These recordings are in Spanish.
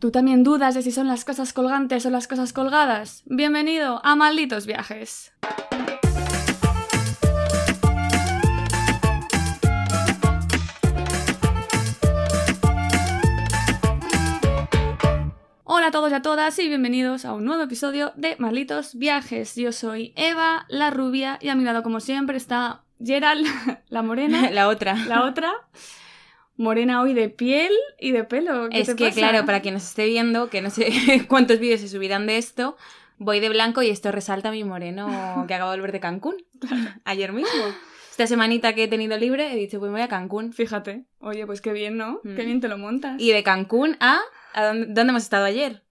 ¿Tú también dudas de si son las cosas colgantes o las cosas colgadas? Bienvenido a Malditos Viajes. Hola a todos y a todas y bienvenidos a un nuevo episodio de Malditos Viajes. Yo soy Eva, la rubia, y a mi lado, como siempre, está Gerald, la morena, La otra. la otra. Morena hoy de piel y de pelo. ¿Qué Es te que, pasa? claro, para quien nos esté viendo, que no sé cuántos vídeos se subirán de esto, voy de blanco y esto resalta mi moreno que acabo de volver de Cancún. Ayer mismo. Esta semanita que he tenido libre he dicho, pues me voy a Cancún. Fíjate. Oye, pues qué bien, ¿no? Mm. Qué bien te lo montas. Y de Cancún a... ¿a dónde, dónde hemos estado ayer?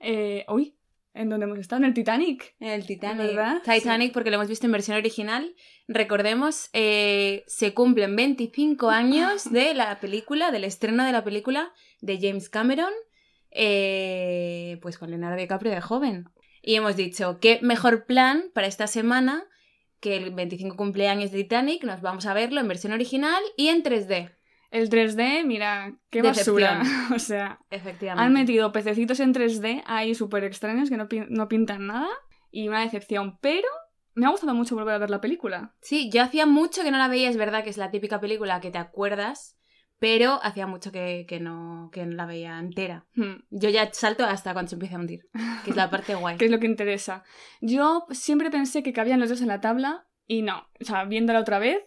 Eh, uy, ¿en dónde hemos estado? En el Titanic. En el Titanic. ¿Verdad? Titanic, porque lo hemos visto en versión original. Recordemos, eh, se cumplen 25 años de la película, del estreno de la película de James Cameron, eh, pues con Leonardo DiCaprio de joven. Y hemos dicho, qué mejor plan para esta semana que el 25 cumpleaños de Titanic, nos vamos a verlo en versión original y en 3D. El 3D, mira, qué Decepción. basura. o sea, Efectivamente. han metido pececitos en 3D ahí súper extraños que no, pin- no pintan nada. Y una decepción. Pero me ha gustado mucho volver a ver la película. Sí, yo hacía mucho que no la veía, es verdad que es la típica película que te acuerdas, pero hacía mucho que, que no, que no la veía entera. Hmm, Yo ya salto hasta cuando se empieza a hundir, que es la parte guay. ¿Qué es lo que interesa? Yo siempre pensé que cabían los dos en la tabla y no. O sea, viéndola otra vez,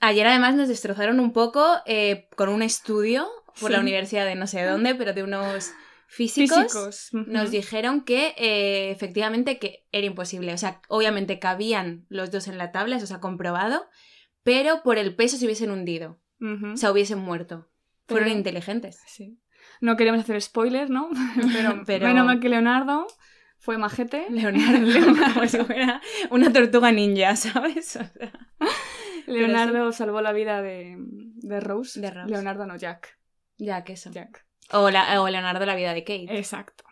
Ayer además nos destrozaron un poco eh, con un estudio por Sí. la universidad de no sé dónde, pero de unos físicos. físicos. Nos dijeron que eh, efectivamente que era imposible. O sea, obviamente cabían los dos en la tabla, eso se ha comprobado, pero por el peso se hubiesen hundido. Ujú. O sea, hubiesen muerto. Fueron Pero- inteligentes. Sí. No queremos hacer spoilers, ¿no? Pero, Pero- menos mal que Leonardo fue majete. Leonardo, como si fuera una tortuga ninja, ¿sabes? O sea, Leonardo salvó la vida de, de Rose. De Rose. Leonardo no, Jack. que eso. Jack. O, la- o Leonardo la vida de Kate. Exacto.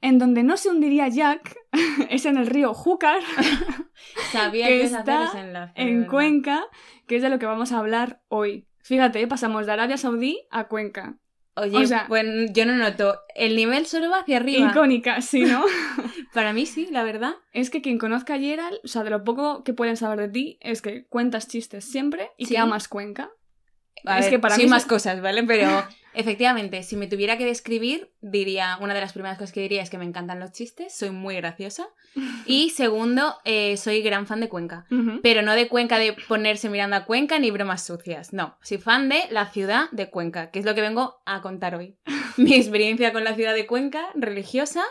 En donde no se hundiría Jack es en el río Júcar, Sabía que está enlace, en. Cuenca, que es de lo que vamos a hablar hoy. Fíjate, pasamos de Arabia Saudí a Cuenca. Oye, o sea- pues yo no noto. El nivel solo va hacia arriba. Icónica, sí, ¿no? Para mí sí, la verdad. es que quien conozca a Gerald, o sea, de lo poco que pueden saber de ti, es que cuentas chistes siempre y Sí. que amas Cuenca. A Es ver, que para sí, mí más es- cosas, ¿vale? Pero efectivamente, si me tuviera que describir, diría, una de las primeras cosas que diría es que me encantan los chistes, soy muy graciosa. Y segundo, eh, soy gran fan de Cuenca. Pero no de Cuenca de ponerse mirando a Cuenca ni bromas sucias. No, soy fan de la ciudad de Cuenca, que es lo que vengo a contar hoy. Mi experiencia con la ciudad de Cuenca, religiosa,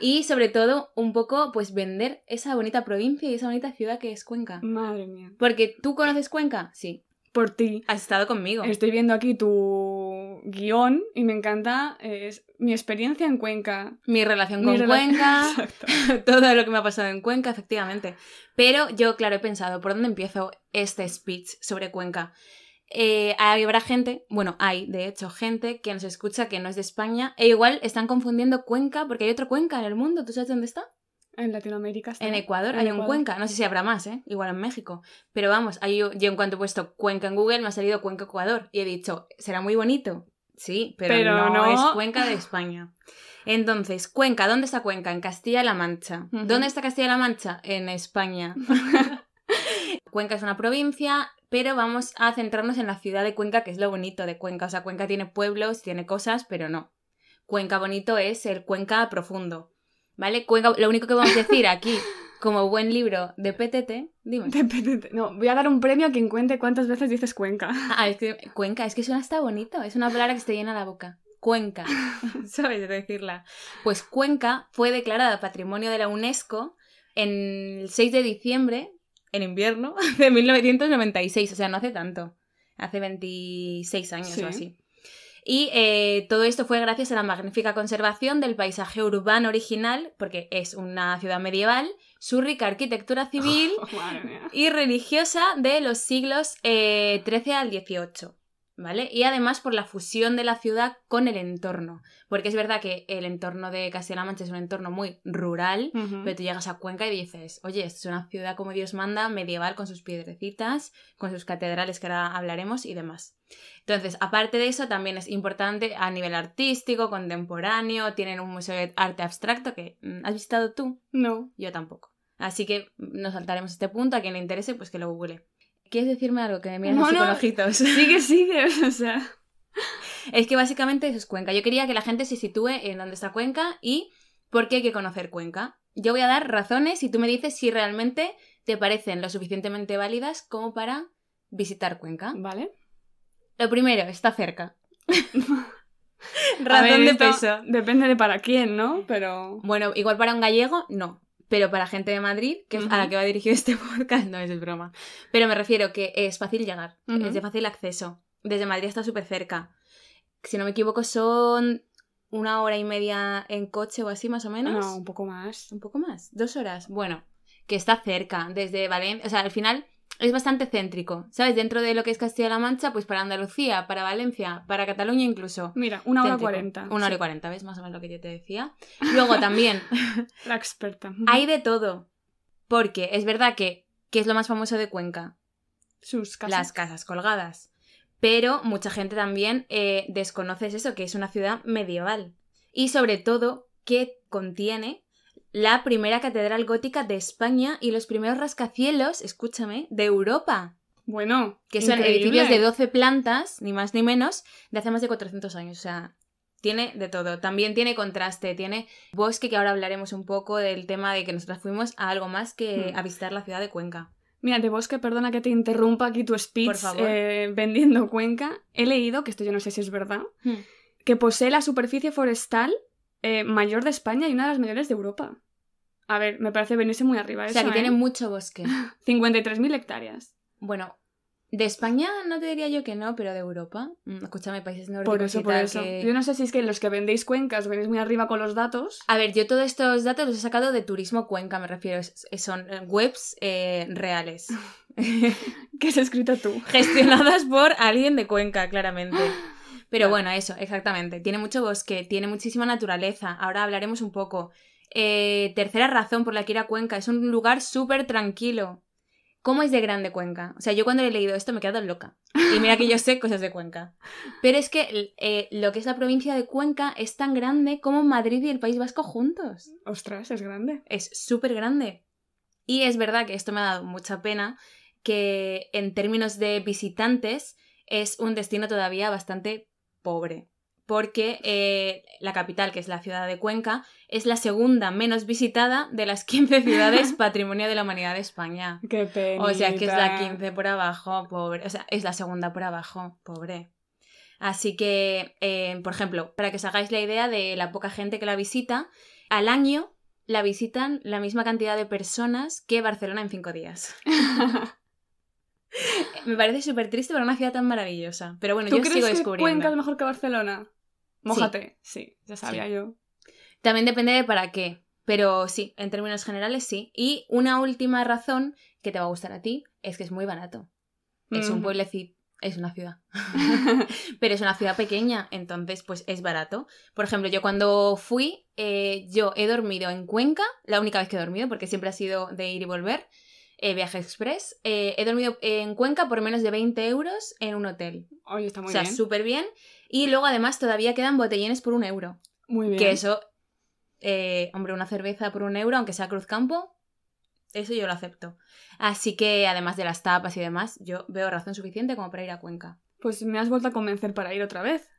y sobre todo un poco pues vender esa bonita provincia y esa bonita ciudad que es Cuenca. Madre mía. Porque tú conoces Cuenca, sí, Por ti. has estado conmigo. Estoy viendo aquí tu guion y me encanta es mi experiencia en Cuenca. Mi relación Mi con rela- Cuenca, Exacto. todo lo que me ha pasado en Cuenca, efectivamente. Pero yo, claro, he pensado, ¿por dónde empiezo este speech sobre Cuenca? Eh, habrá gente, bueno, hay de hecho gente que nos escucha que no es de España e igual están confundiendo Cuenca porque hay otro Cuenca en el mundo. ¿Tú sabes dónde está? En Latinoamérica está. En Ecuador En hay un. Cuenca. No sé si habrá más, ¿eh? Igual en México. Pero vamos, yo en cuanto he puesto Cuenca en Google me ha salido Cuenca Ecuador y he dicho, ¿será muy bonito? Sí, pero, Pero no, no. es Cuenca de España. Entonces, Cuenca, ¿dónde está Cuenca? En Castilla-La Mancha. ¿Dónde está Castilla-La Mancha? En España. Cuenca es una provincia, pero vamos a centrarnos en la ciudad de Cuenca, que es lo bonito de Cuenca. O sea, Cuenca tiene pueblos, tiene cosas, pero no. Cuenca bonito es el Cuenca profundo. ¿Vale? Cuenca, lo único que vamos a decir aquí, como buen libro de PTT, dime. Te- te- No, voy a dar un premio a quien cuente cuántas veces dices Cuenca. Ah, es que Cuenca, es que suena hasta bonito, es una palabra que se te llena la boca. Cuenca, ¿sabes decirla? Pues Cuenca fue declarada Patrimonio de la UNESCO en el 6 de diciembre, en invierno, de 1996, o sea, no hace tanto, hace 26 años Sí. o así. Y eh, todo esto fue gracias a la magnífica conservación del paisaje urbano original, porque es una ciudad medieval, su rica arquitectura civil y religiosa de los siglos eh, XIII al XVIII. ¿Vale? Y además por la fusión de la ciudad con el entorno. Porque es verdad que el entorno de Castilla-La Mancha es un entorno muy rural, pero tú llegas a Cuenca y dices, oye, esto es una ciudad como Dios manda, medieval, con sus piedrecitas, con sus catedrales que ahora hablaremos y demás. Entonces, aparte de eso, también es importante a nivel artístico, contemporáneo, tienen un museo de arte abstracto que mm, has visitado tú, No. yo tampoco. Así que nos saltaremos este punto, a quien le interese, pues que lo google. ¿Quieres decirme algo que me miras No, así con no. ojitos? Sigue, sigue. O sea. Es que básicamente eso es Cuenca. Yo quería que la gente se sitúe en dónde está Cuenca y por qué hay que conocer Cuenca. Yo voy a dar razones y tú me dices si realmente te parecen lo suficientemente válidas como para visitar Cuenca. Vale. Lo primero, está cerca. Razón ver, de peso. Depende de para quién, ¿no? Pero. Bueno, igual para un gallego, no. Pero para gente de Madrid, que es a la que va dirigido este podcast, no es broma. Pero me refiero que es fácil llegar, es de fácil acceso. Desde Madrid está súper cerca. Si no me equivoco, son una hora y media en coche o así, más o menos. No, un poco más. Un poco más, dos horas. Bueno, que está cerca, desde Valencia. O sea, al final es bastante céntrico, ¿sabes? Dentro de lo que es Castilla-La Mancha, pues para Andalucía, para Valencia, para Cataluña incluso. Mira, una hora cuarenta. Una hora y cuarenta, ¿ves? Más o menos lo que yo te decía. Luego también, La experta. hay de todo. Porque es verdad que, que es lo más famoso de Cuenca, Sus casas. las casas colgadas. Pero mucha gente también eh, desconoce eso, que es una ciudad medieval. Y sobre todo que contiene la primera catedral gótica de España y los primeros rascacielos, escúchame, de Europa. Bueno, Que son increíble. edificios de 12 plantas, ni más ni menos, de hace más de 400 años. O sea, tiene de todo. También tiene contraste, tiene bosque, que ahora hablaremos un poco del tema de que nosotras fuimos a algo más que Hmm. a visitar la ciudad de Cuenca. Mira, de Bosque, perdona que te interrumpa aquí tu speech Por favor. eh, vendiendo Cuenca. He leído, que esto yo no sé si es verdad, Hmm. que posee la superficie forestal eh, mayor de España y una de las mayores de Europa. A ver, me parece venirse muy arriba O eso, sea, que ¿eh? tiene mucho bosque. 53.000 hectáreas. Bueno, de España no te diría yo que no, pero de Europa. Mm, Escúchame, países nórdicos Por eso, y por tal, eso. que- Yo no sé si es que los que vendéis Cuencas venís muy arriba con los datos. A ver, yo todos estos datos los he sacado de Turismo Cuenca, me refiero. es- son eh, webs eh, reales. que has escrito tú. gestionadas por alguien de Cuenca, claramente. Pero bueno, eso, exactamente. Tiene mucho bosque, tiene muchísima naturaleza. Ahora hablaremos un poco. Eh, tercera razón por la que ir a Cuenca, es un lugar súper tranquilo. ¿Cómo es de grande Cuenca? O sea, yo cuando he leído esto me he quedado loca. Y mira que yo sé cosas de Cuenca. Pero es que eh, lo que es la provincia de Cuenca es tan grande como Madrid y el País Vasco juntos. Ostras, es grande. Es súper grande. Y es verdad que esto me ha dado mucha pena, que en términos de visitantes es un destino todavía bastante pobre. Porque eh, la capital, que es la ciudad de Cuenca, es la segunda menos visitada de las 15 ciudades Patrimonio de la Humanidad de España. Qué pena. O sea, que es la 15 por abajo, pobre. O sea, es la segunda por abajo, pobre. Así que, eh, por ejemplo, para que os hagáis la idea de la poca gente que la visita, al año la visitan la misma cantidad de personas que Barcelona en cinco días. Me parece súper triste para una ciudad tan maravillosa. Pero bueno, ¿Tú yo crees sigo que descubriendo. Cuenca es mejor que Barcelona? Mójate. Sí, ya sabía yo. También depende de para qué. Pero sí, en términos generales sí. Y una última razón que te va a gustar a ti es que es muy barato. Es un Ujú. pueblecito, es una ciudad. Pero es una ciudad pequeña, entonces pues es barato. Por ejemplo, yo cuando fui, eh, yo he dormido en Cuenca, la única vez que he dormido, porque siempre ha sido de ir y volver, eh, viaje express. eh, he dormido en Cuenca por menos de 20 euros en un hotel. Oye, está muy o sea, bien. súper bien. Y luego además todavía quedan botellines por un euro. Muy bien. Que eso, eh, hombre, una cerveza por un euro, aunque sea Cruzcampo, eso yo lo acepto. Así que además de las tapas y demás, yo veo razón suficiente como para ir a Cuenca. Pues me has vuelto a convencer para ir otra vez.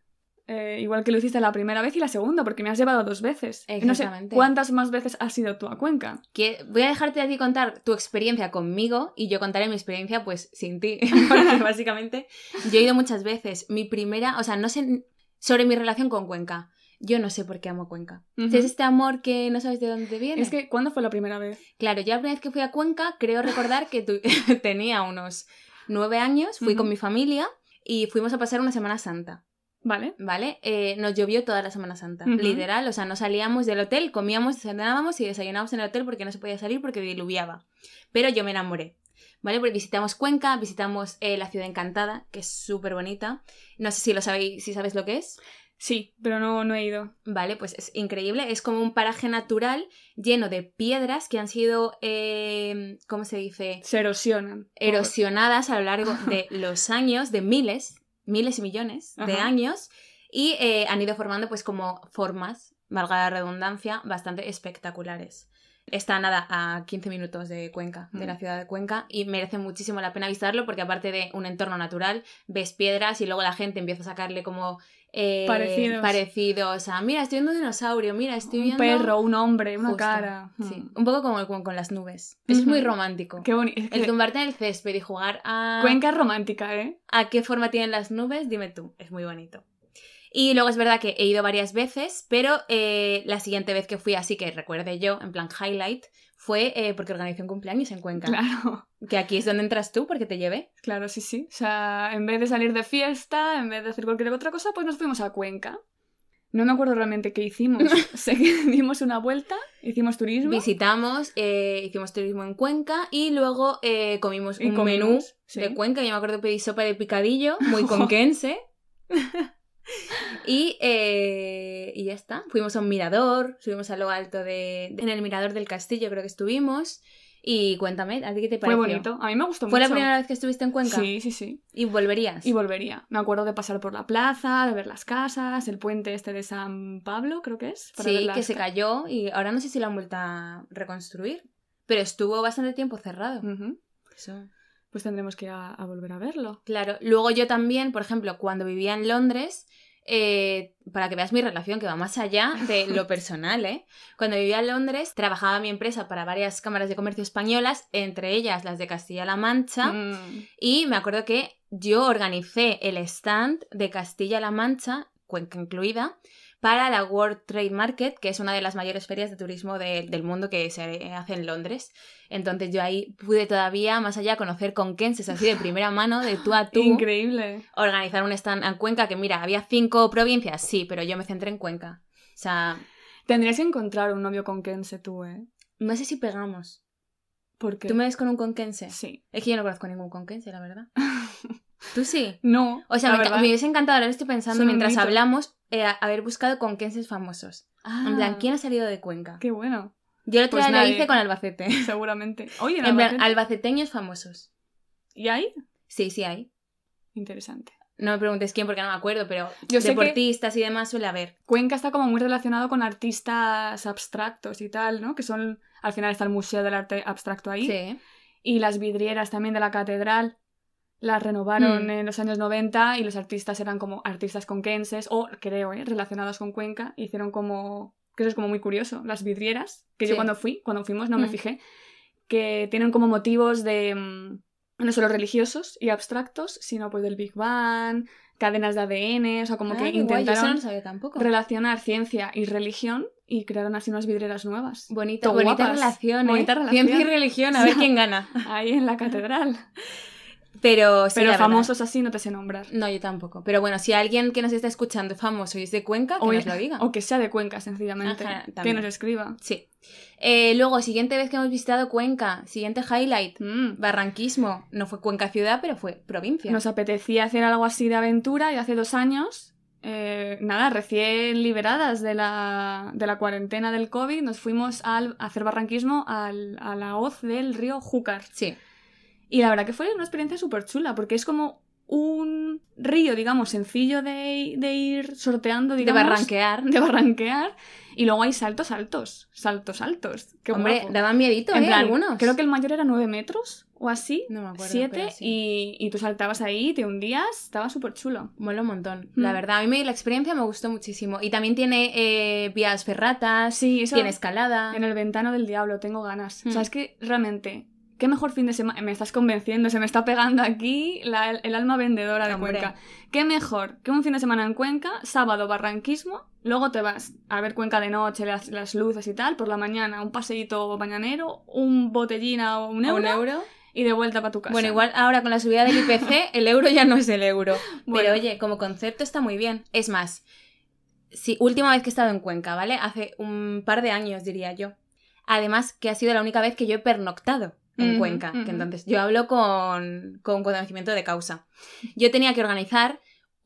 Eh, igual que lo hiciste la primera vez y la segunda, porque me has llevado dos veces. Y No sé Exactamente. cuántas más veces has ido tú a Cuenca. Que voy a dejarte a ti contar tu experiencia conmigo y yo contaré mi experiencia pues sin ti. Porque básicamente yo he ido muchas veces. Mi primera, o sea, no sé sobre mi relación con Cuenca. Yo no sé por qué amo Cuenca. Ujú. Es este amor que no sabes de dónde viene. Es que, ¿cuándo fue la primera vez? Claro, yo la primera vez que fui a Cuenca, creo recordar que tu- tenía unos nueve años, fui con mi familia y fuimos a pasar una Semana Santa, Vale. ¿vale? Eh, nos llovió toda la Semana Santa, literal, o sea, no salíamos del hotel, comíamos, cenábamos y desayunábamos en el hotel porque no se podía salir porque diluviaba. Pero yo me enamoré. ¿Vale? Porque visitamos Cuenca, visitamos eh, la ciudad encantada, que es súper bonita. No sé si lo sabéis, si sabes lo que es. Sí, pero no, no he ido. Vale, pues es increíble. Es como un paraje natural lleno de piedras que han sido, eh, ¿cómo se dice? Se erosionan. Erosionadas a lo largo de los años, de miles, miles y millones de Ajá. años. Y eh, han ido formando pues como formas, valga la redundancia, bastante espectaculares. Está nada a 15 minutos de Cuenca, de Mm. la ciudad de Cuenca, y merece muchísimo la pena visitarlo porque aparte de un entorno natural, ves piedras y luego la gente empieza a sacarle como eh, Parecidos. parecidos a, mira, estoy viendo un dinosaurio, mira, estoy Un viendo... perro, un hombre, una Justo, cara. Sí, Mm. un poco como, como con las nubes. Eso es muy romántico. Qué bonito. El tumbarte en el césped y jugar a... Cuenca romántica, ¿eh? ¿A qué forma tienen las nubes? Dime tú, es muy bonito. Y luego es verdad que he ido varias veces, pero eh, la siguiente vez que fui así que recuerde yo, en plan highlight, fue eh, porque organizé un cumpleaños en Cuenca. Claro. Que aquí es donde entras tú porque te llevé. Claro, sí, sí. O sea, en vez de salir de fiesta, en vez de hacer cualquier otra cosa, pues nos fuimos a Cuenca. No me acuerdo realmente qué hicimos. sé que dimos una vuelta, hicimos turismo. Visitamos, eh, hicimos turismo en Cuenca y luego eh, comimos Y un comimos, menú sí. de Cuenca. Yo me acuerdo que pedí sopa de picadillo, muy conquense. y, eh, y ya está. Fuimos a un mirador, subimos a lo alto de... En el mirador del castillo creo que estuvimos. Y cuéntame, ¿a ti qué te Fue pareció? bonito. A mí me gustó ¿Fue mucho. la primera vez que estuviste en Cuenca? Sí, sí, sí. ¿Y volverías? Y volvería. Me acuerdo de pasar por la plaza, de ver las casas, el puente este de San Pablo, creo que es. para ver Sí, las que se ca- cayó y ahora no sé si lo han vuelto a reconstruir. Pero estuvo bastante tiempo cerrado. Eso. Pues tendremos que ir a, a volver a verlo. Claro, luego yo también, por ejemplo, cuando vivía en Londres, eh, para que veas mi relación, que va más allá de lo personal, ¿eh? Cuando vivía en Londres, trabajaba mi empresa para varias cámaras de comercio españolas, entre ellas las de Castilla-La Mancha, Mm. y me acuerdo que yo organicé el stand de Castilla-La Mancha, Cuenca incluida, para la World Trade Market, que es una de las mayores ferias de turismo de- del mundo que se hace en Londres. Entonces yo ahí pude todavía, más allá, conocer conquenses así de primera mano, de tú a tú, Increíble. organizar un stand en Cuenca, que mira, había cinco provincias, sí, pero yo me centré en Cuenca. O sea, Tendrías que encontrar un novio con Kense tú, ¿eh? no sé si pegamos. Porque... ¿Tú me ves con un conquense? Sí. Es que yo no conozco ningún conquense, la verdad. ¿Tú sí? No. O sea, me, me hubiese encantado, ahora estoy pensando Son mientras hablamos, eh, haber buscado conquenses famosos. Ah, En plan, ¿quién ha salido de Cuenca? Qué bueno. Yo el otro Pues día lo hice con Albacete. Seguramente. Oye, En plan, Albacete. albaceteños famosos. ¿Y ahí? Sí, sí hay. Interesante. No me preguntes quién porque no me acuerdo, pero Yo sé deportistas y demás suele haber. Cuenca está como muy relacionado con artistas abstractos y tal, ¿no? Que son... Al final está el Museo del Arte Abstracto ahí. Sí. Y las vidrieras también de la catedral las renovaron Mm. en los años 90 y los artistas eran como artistas conquenses o, creo, ¿eh? relacionados con Cuenca. Hicieron como... Que eso es como muy curioso. Las vidrieras, que yo Sí. cuando fui, cuando fuimos no me Mm. fijé, que tienen como motivos de... mm, no solo religiosos y abstractos, sino pues del Big Bang, cadenas de ADN, o sea, como Ah, que qué guay, yo no intentaron relacionar ciencia y religión y crearon así unas vidrieras nuevas. Bonita, bonita relación, ¿eh? Bonita relación. Ciencia y religión, a ver quién gana. Ahí en la catedral. Pero sí, Pero verdad. famosos así no te sé nombrar. No, yo tampoco. Pero bueno, si alguien que nos está escuchando es famoso y es de Cuenca, que O, nos lo diga. o que sea de Cuenca, sencillamente. Ajá, que nos escriba. Sí. Eh, luego, siguiente vez que hemos visitado Cuenca, siguiente highlight, Mm. barranquismo. No fue Cuenca ciudad, pero fue provincia. Nos apetecía hacer algo así de aventura y hace dos años, eh, nada, recién liberadas de la, de la cuarentena del COVID, nos fuimos al- a hacer barranquismo al- a la hoz del río Júcar. Sí. Y la verdad que fue una experiencia súper chula, porque es como un río, digamos, sencillo de, de ir sorteando, De digamos. barranquear. De barranquear. Y luego hay saltos altos. Saltos altos. Qué Hombre, guapo. daban miedito, En ¿eh? plan, Algunos. Creo que el mayor era 9 metros o así. No me acuerdo. siete pero sí. y, y tú saltabas ahí, te hundías, estaba súper chulo. Mola un montón. Mm. La verdad, a mí me- la experiencia me gustó muchísimo. Y también tiene eh, vías ferratas, Sí, eso tiene escalada. en el ventano del diablo, tengo ganas. O sea, Mm. es que realmente, qué mejor fin de semana. Me estás convenciendo, se me está pegando aquí la- el alma vendedora de Hombre. Cuenca. Qué mejor que un fin de semana en Cuenca, sábado barranquismo, luego te vas a ver Cuenca de noche, las, las luces y tal, por la mañana un paseíto mañanero, un botellín a un ¿A euro, un euro? y de vuelta para tu casa. Bueno, igual ahora con la subida del IPC, el euro ya no es el euro. Bueno. Pero oye, como concepto está muy bien. Es más, sí, última vez que he estado en Cuenca, ¿vale? Hace un par de años, diría yo. Además, que ha sido la única vez que yo he pernoctado en Cuenca, que entonces yo hablo con, con conocimiento de causa. Yo tenía que organizar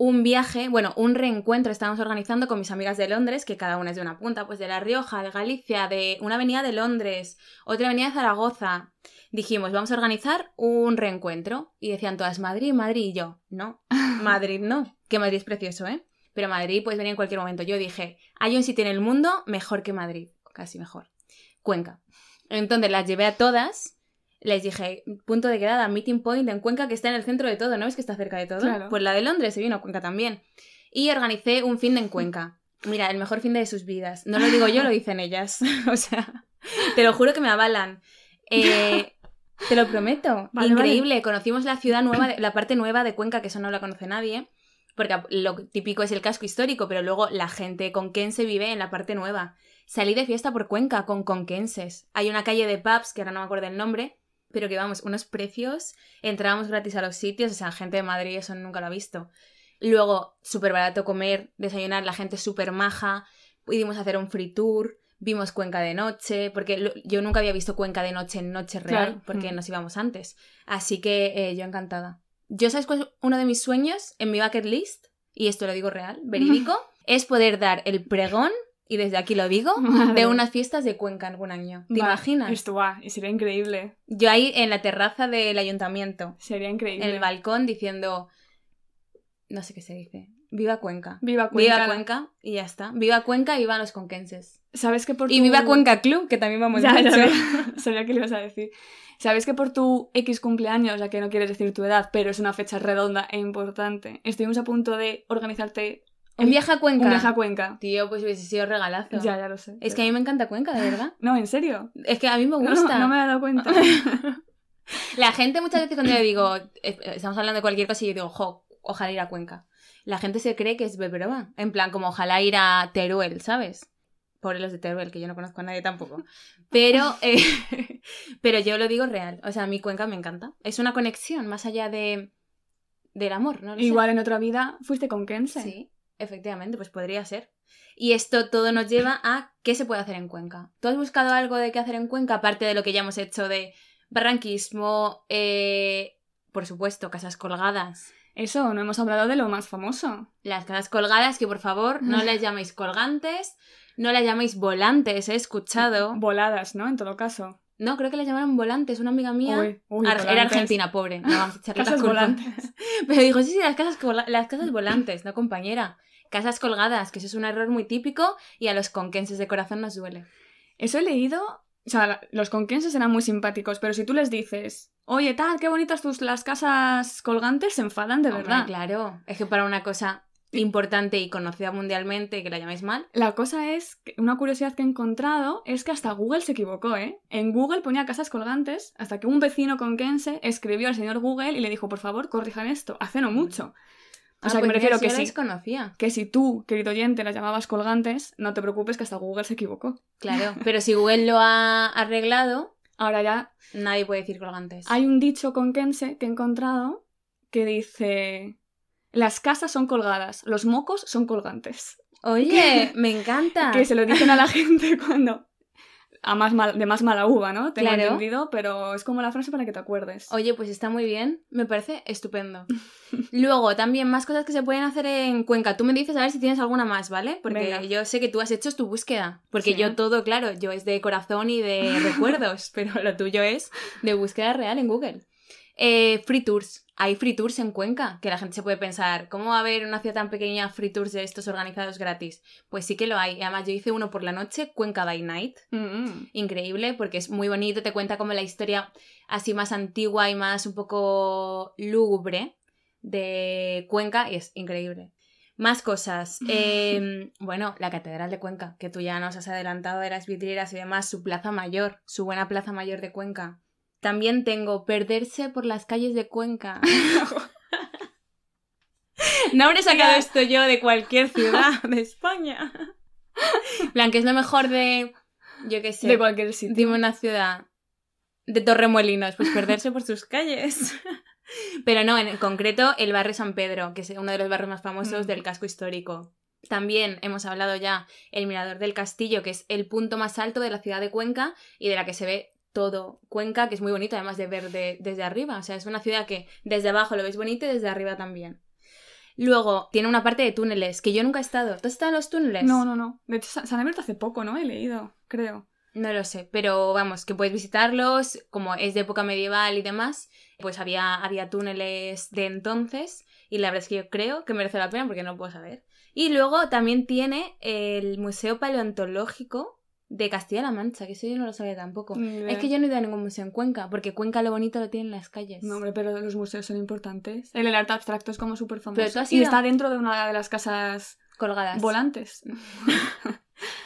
un viaje, bueno, un reencuentro estábamos organizando con mis amigas de Londres, que cada una es de una punta, pues de La Rioja, de Galicia, de una avenida de Londres, otra avenida de Zaragoza. Dijimos, vamos a organizar un reencuentro. Y decían todas, Madrid, Madrid, y yo, no, Madrid no, que Madrid es precioso, ¿eh? Pero Madrid puedes venir en cualquier momento. Yo dije, hay un sitio en el mundo mejor que Madrid, casi mejor. Cuenca. Entonces las llevé a todas, les dije, punto de quedada, meeting point en Cuenca, que está en el centro de todo, ¿no ves que está cerca de todo? Claro. Pues la de Londres se vino a Cuenca también. Y organicé un fin de en Cuenca. Mira, el mejor fin de sus vidas. No lo digo yo, lo dicen ellas. o sea, te lo juro que me avalan. Eh, te lo prometo. Vale, Increíble. Conocimos la ciudad nueva, de- la parte nueva de Cuenca, que eso no la conoce nadie. Porque lo típico es el casco histórico, pero luego la gente conquense vive en la parte nueva. Salí de fiesta por Cuenca con conquenses. Hay una calle de pubs, que ahora no me acuerdo el nombre, pero que vamos, unos precios. Entrábamos gratis a los sitios, o sea, gente de Madrid eso nunca lo ha visto. Luego, súper barato comer, desayunar, la gente súper maja. Pudimos hacer un free tour, vimos Cuenca de noche, porque lo- yo nunca había visto Cuenca de noche en noche real, Claro. porque Mm. nos íbamos antes. Así que eh, yo encantada. ¿Yo sabes cuál es uno de mis sueños en mi bucket list? Y esto lo digo real, verídico, es poder dar el pregón, y desde aquí lo digo, Madre. de unas fiestas de Cuenca algún año. ¿Te Va, imaginas? Esto va, y sería increíble. Yo ahí en la terraza del ayuntamiento, Sería increíble. en el balcón, diciendo, no sé qué se dice, viva Cuenca. Viva Cuenca. Viva Cuenca y ya está. Viva Cuenca y viva los conquenses. ¿Sabes que por Y tu- viva Cuenca Club, que también vamos mucho. sabía, sabía que le ibas a decir. ¿Sabes que por tu X cumpleaños, ya que no quieres decir tu edad, pero es una fecha redonda e importante, estuvimos a punto de organizarte Un viaje a Cuenca. un viaje a Cuenca? Tío, pues hubiese sido regalazo. Ya, ya lo sé. Es que a mí me encanta Cuenca, de verdad. No, en serio. Es que a mí me No, gusta. No, me he dado cuenta. La gente muchas veces cuando yo digo, estamos hablando de cualquier cosa y yo digo, jo, ojalá ir a Cuenca. La gente se cree que es broma. En plan, como ojalá ir a Teruel, ¿sabes? Por los de Teruel, que yo no conozco a nadie tampoco. Pero, eh, pero yo lo digo real. O sea, mi Cuenca me encanta. Es una conexión más allá de del amor, ¿no? Lo sé. Igual en otra vida fuiste con Kense. Sí, efectivamente, pues podría ser. Y esto todo nos lleva a qué se puede hacer en Cuenca. ¿Tú has buscado algo de qué hacer en Cuenca, aparte de lo que ya hemos hecho de barranquismo, eh, por supuesto, casas colgadas? Eso, no hemos hablado de lo más famoso. Las casas colgadas, que por favor no las llaméis colgantes, no las llaméis volantes, he escuchado. Voladas, ¿no? En todo caso. No, creo que las llamaron volantes, una amiga mía. Uy, uy, Ar- volantes. Era argentina, pobre. No vamos a echarle volantes. Pero dijo, sí, sí, las casas, las casas volantes, no compañera. Casas colgadas, que eso es un error muy típico y a los conquenses de corazón nos duele. Eso he leído. O sea, los conquenses eran muy simpáticos, pero si tú les dices, oye, tal, qué bonitas tus las casas colgantes, se enfadan de Hombre, verdad. claro. Es que para una cosa importante y conocida mundialmente que la llaméis mal. La cosa es, que una curiosidad que he encontrado es que hasta Google se equivocó, ¿eh? En Google ponía casas colgantes hasta que un vecino conquense escribió al señor Google y le dijo, por favor, corrijan esto, hace no mucho. O Ah, sea, que pues me refiero mira, que sí, desconocía. Que si tú, querido oyente, las llamabas colgantes, no te preocupes que hasta Google se equivocó. Claro. Pero si Google lo ha arreglado, Ahora ya nadie puede decir colgantes. hay un dicho conquense que he encontrado que dice, las casas son colgadas, los mocos son colgantes. Oye, me encanta. Que se lo dicen a la gente cuando... A más mal- de más mala uva, ¿no? Tengo Claro. entendido, pero es como la frase para que te acuerdes. Oye, pues está muy bien, me parece estupendo. Luego, también más cosas que se pueden hacer en Cuenca. Tú me dices a ver si tienes alguna más, ¿vale? Porque Venga. yo sé que tú has hecho tu búsqueda. Porque Sí. yo todo, claro, yo es de corazón y de recuerdos, pero lo tuyo es de búsqueda real en Google. Eh, free tours. Hay free tours en Cuenca, que la gente se puede pensar, ¿cómo va a haber en una ciudad tan pequeña free tours de estos organizados gratis? Pues sí que lo hay. Y Además, yo hice uno por la noche, Cuenca by Night Mm, increíble porque es muy bonito, te cuenta como la historia así más antigua y más un poco lúgubre de Cuenca y es increíble. Más cosas. Eh, bueno, la Catedral de Cuenca, que tú ya nos has adelantado de las vidrieras y demás, su plaza mayor, su buena plaza mayor de Cuenca. También tengo Perderse por las calles de Cuenca. no habré sacado esto yo de cualquier ciudad de España. plan, que es lo mejor de... Yo qué sé. De cualquier sitio. Dime una ciudad de Torremolinos, pues perderse por sus calles. Pero no, en concreto el barrio San Pedro, que es uno de los barrios más famosos Mm. del casco histórico. También hemos hablado ya el Mirador del Castillo, que es el punto más alto de la ciudad de Cuenca y de la que se ve todo Cuenca, que es muy bonito además de ver de- desde arriba. O sea, es una ciudad que desde abajo lo ves bonito y desde arriba también. Luego, tiene una parte de túneles, que yo nunca he estado. ¿Tú has estado en los túneles? No, no, no. De hecho, se se han abierto hace poco, ¿no? He leído, creo. No lo sé, pero vamos, que puedes visitarlos, como es de época medieval y demás, pues había, había túneles de entonces y la verdad es que yo creo que merece la pena porque no puedo saber. Y luego también tiene el Museo Paleontológico de Castilla-La Mancha, que eso yo no lo sabía tampoco. Es que yo no he ido a ningún museo en Cuenca, porque Cuenca lo bonito lo tiene en las calles. No, hombre, pero los museos son importantes. El, el arte abstracto es como súper famoso. Pero tú has Y ido- está dentro de una de las casas colgadas. volantes.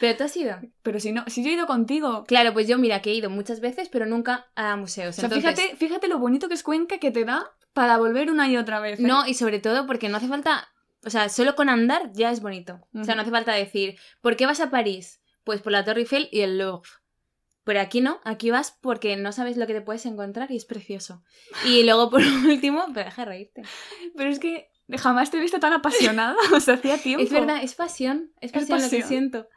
Pero tú has ido. Pero si no, si yo he ido contigo. Claro, pues yo mira que he ido muchas veces, pero nunca a museos. O sea, Entonces, fíjate, fíjate lo bonito que es Cuenca que te da para volver una y otra vez. ¿eh? No, y sobre todo porque no hace falta. O sea, solo con andar ya es bonito. O sea, no hace falta decir, ¿por qué vas a París? Pues por la Torre Eiffel y el Louvre. Pero aquí no, aquí vas porque no sabes lo que te puedes encontrar y es precioso. Y luego, por último, pero deja de reírte. Pero es que jamás te he visto tan apasionada. O sea, hacía tiempo. Es verdad, es pasión. Es Es pasión, lo que siento.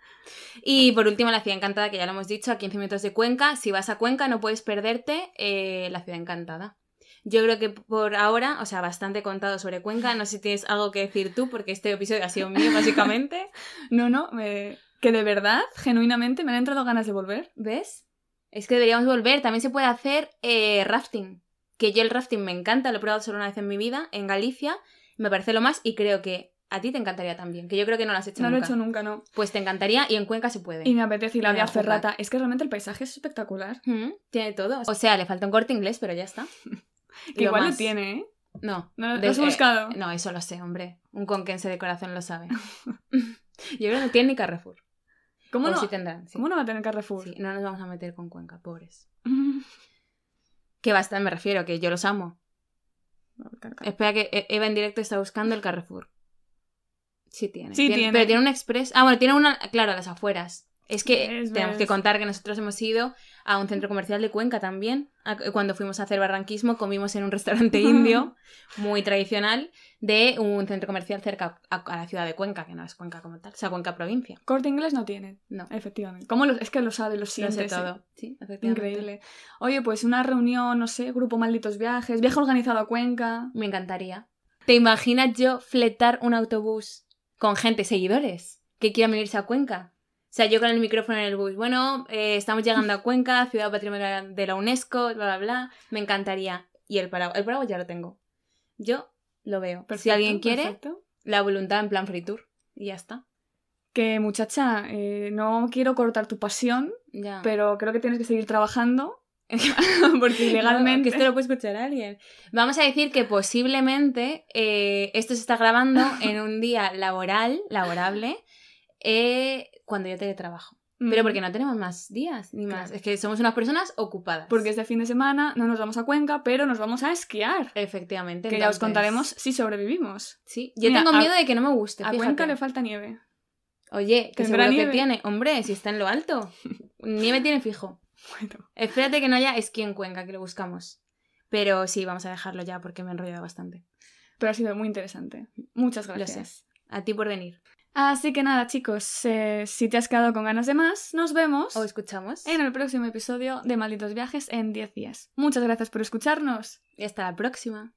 Y por último, la ciudad encantada, que ya lo hemos dicho, a 15 minutos de Cuenca. Si vas a Cuenca, no puedes perderte eh, la ciudad encantada. Yo creo que por ahora, o sea, bastante contado sobre Cuenca. No sé si tienes algo que decir tú, porque este episodio ha sido mío, básicamente. No, no, me- que de verdad, genuinamente, me han entrado ganas de volver. ¿Ves? Es que deberíamos volver. También se puede hacer eh, rafting. Que yo el rafting me encanta, lo he probado solo una vez en mi vida, en Galicia. Me parece lo más y creo que a ti te encantaría también. Que yo creo que no lo has hecho No lo he nunca. hecho nunca, no. Pues te encantaría y en Cuenca se puede. Y me apetece ir a la vía ferrata. Es que realmente el paisaje es espectacular. Mm, Tiene todo. O sea, le falta un corte inglés, pero ya está. Que igual lo tiene, ¿eh? No. ¿No lo de- has eh, buscado? no, eso lo sé, hombre. Un conquense de corazón lo sabe. Yo creo que no tiene ni Carrefour. ¿Cómo o no? sí tendrán. sí. ¿Cómo no va a tener Carrefour? Sí, no nos vamos a meter con Cuenca, pobres. Que basta, me refiero, que yo los amo. Espera que E- Eva en directo está buscando el Carrefour. Sí tiene. Sí tiene. Pero tiene un express. Ah, bueno, tiene una, claro, a las afueras. Es que tenemos que contar que nosotros hemos ido a un centro comercial de Cuenca también. Cuando fuimos a hacer barranquismo, comimos en un restaurante indio muy tradicional de un centro comercial cerca a, a la ciudad de Cuenca, que no es Cuenca como tal, o sea, Cuenca provincia. Corte inglés no tiene, No, efectivamente. ¿Cómo lo, es que lo sabe, lo lo siente. sé sí. todo. Sí, efectivamente. Increíble. Oye, pues una reunión, no sé, grupo Malditos Viajes, viaje organizado a Cuenca. Me encantaría. ¿Te imaginas yo fletar un autobús con gente, seguidores, que quieran venirse a Cuenca? O sea, yo con el micrófono en el bus. Bueno, eh, estamos llegando a Cuenca, ciudad patrimonio de la UNESCO, bla, bla, bla. Me encantaría. Y el paraguas, el paraguas ya lo tengo. Yo lo veo. si alguien quiere, perfecto. la voluntad en plan free tour. Y ya está. Que muchacha, eh, no quiero cortar tu pasión, Ya. pero creo que tienes que seguir trabajando. porque ilegalmente. No, que esto lo puede escuchar alguien. Vamos a decir que posiblemente eh, esto se está grabando en un día laboral, laborable, eh, cuando yo teletrabajo. Pero Mm, porque no tenemos más días, ni más. Claro. Es que somos unas personas ocupadas. Porque este fin de semana no nos vamos a Cuenca, pero nos vamos a esquiar. Efectivamente. Que ya os contaremos si sobrevivimos. Sí, yo Mira, tengo a- miedo de que no me guste. A fíjate. Cuenca le falta nieve. Oye, que ¿Tendrá seguro nieve? que tiene. Hombre, si está en lo alto. Nieve tiene fijo. Bueno, Espérate que no haya esquí en Cuenca, que lo buscamos. Pero sí, vamos a dejarlo ya porque me he enrollado bastante. pero ha sido muy interesante. Muchas Lo gracias. sé. A ti por venir. Así que nada, chicos, eh, si te has quedado con ganas de más, nos vemos O escuchamos. en el próximo episodio de Malditos Viajes en 10 días. Muchas gracias por escucharnos. Y hasta la próxima.